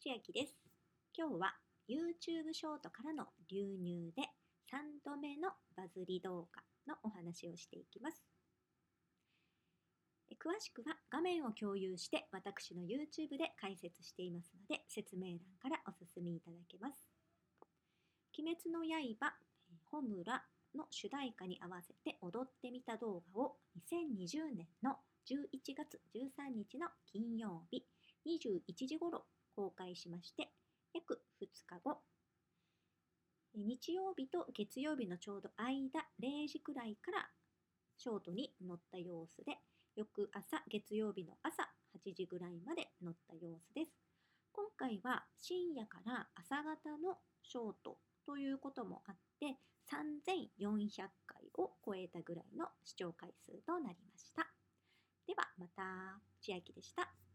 千秋です。今日は YouTube ショートからの流入で3度目のバズり動画のお話をしていきます。え詳しくは画面を共有して私の YouTube で解説していますので説明欄からお進みいただけます。鬼滅の刃、えホムラの主題歌に合わせて踊ってみた動画を2020年の11月13日の金曜日21時頃公開しまして約2日後。日曜日と月曜日のちょうど間0時くらいからショートに乗った様子で翌朝月曜日の朝8時ぐらいまで乗った様子です。今回は深夜から朝方のショートということもあって3400回を超えたぐらいの視聴回数となりました。ではまた千秋でした。